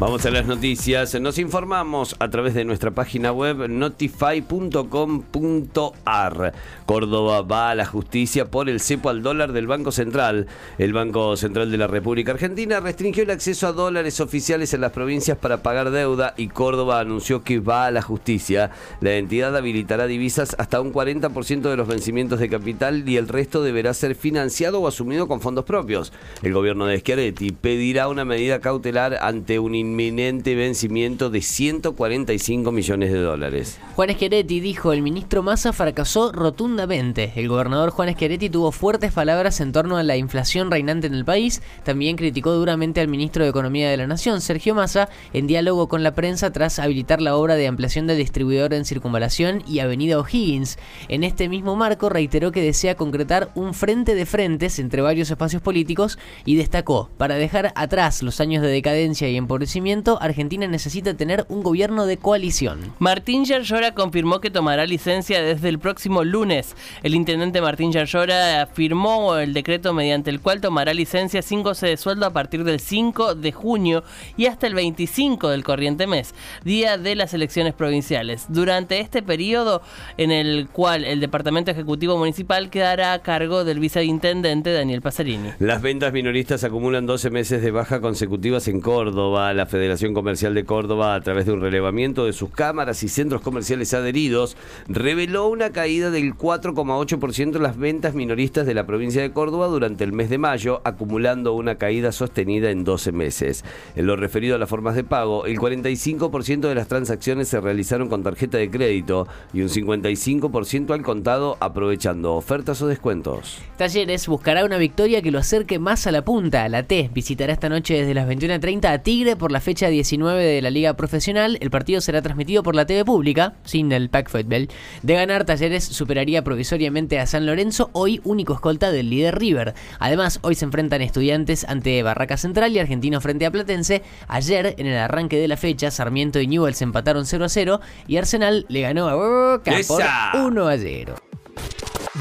Vamos a las noticias. Nos informamos a través de nuestra página web notify.com.ar. Córdoba va a la justicia por el cepo al dólar del Banco Central. El Banco Central de la República Argentina restringió el acceso a dólares oficiales en las provincias para pagar deuda y Córdoba anunció que va a la justicia. La entidad habilitará divisas hasta un 40% de los vencimientos de capital y el resto deberá ser financiado o asumido con fondos propios. El gobierno de Schiaretti pedirá una medida cautelar ante un inminente vencimiento de 145 millones de dólares. Juan Esqueretti dijo, el ministro Massa fracasó rotundamente. El gobernador Juan Esqueretti tuvo fuertes palabras en torno a la inflación reinante en el país. También criticó duramente al ministro de Economía de la Nación, Sergio Massa, en diálogo con la prensa tras habilitar la obra de ampliación del distribuidor en Circunvalación y Avenida O'Higgins. En este mismo marco reiteró que desea concretar un frente de frentes entre varios espacios políticos y destacó, para dejar atrás los años de decadencia y empobrecimiento, Argentina necesita tener un gobierno de coalición. Martín Yarlora confirmó que tomará licencia desde el próximo lunes. El intendente Martín Yarlora firmó el decreto mediante el cual tomará licencia sin goce de sueldo a partir del 5 de junio y hasta el 25 del corriente mes, día de las elecciones provinciales. Durante este periodo en el cual el Departamento Ejecutivo Municipal quedará a cargo del viceintendente Daniel Pasarini. Las ventas minoristas acumulan 12 meses de baja consecutivas en Córdoba. La Federación Comercial de Córdoba, a través de un relevamiento de sus cámaras y centros comerciales adheridos, reveló una caída del 4,8% en las ventas minoristas de la provincia de Córdoba durante el mes de mayo, acumulando una caída sostenida en 12 meses. En lo referido a las formas de pago, el 45% de las transacciones se realizaron con tarjeta de crédito y un 55% al contado aprovechando ofertas o descuentos. Talleres buscará una victoria que lo acerque más a la punta. La T visitará esta noche desde las 21.30 a Tigre por la fecha 19 de la Liga Profesional. El partido será transmitido por la TV pública, sin el Pack Football. De ganar, Talleres superaría provisoriamente a San Lorenzo, hoy único escolta del líder River. Además, hoy se enfrentan estudiantes ante Barraca Central y Argentino frente a Platense. Ayer, en el arranque de la fecha, Sarmiento y Newell's empataron 0 a 0 y Arsenal le ganó a Boca por 1 a 0.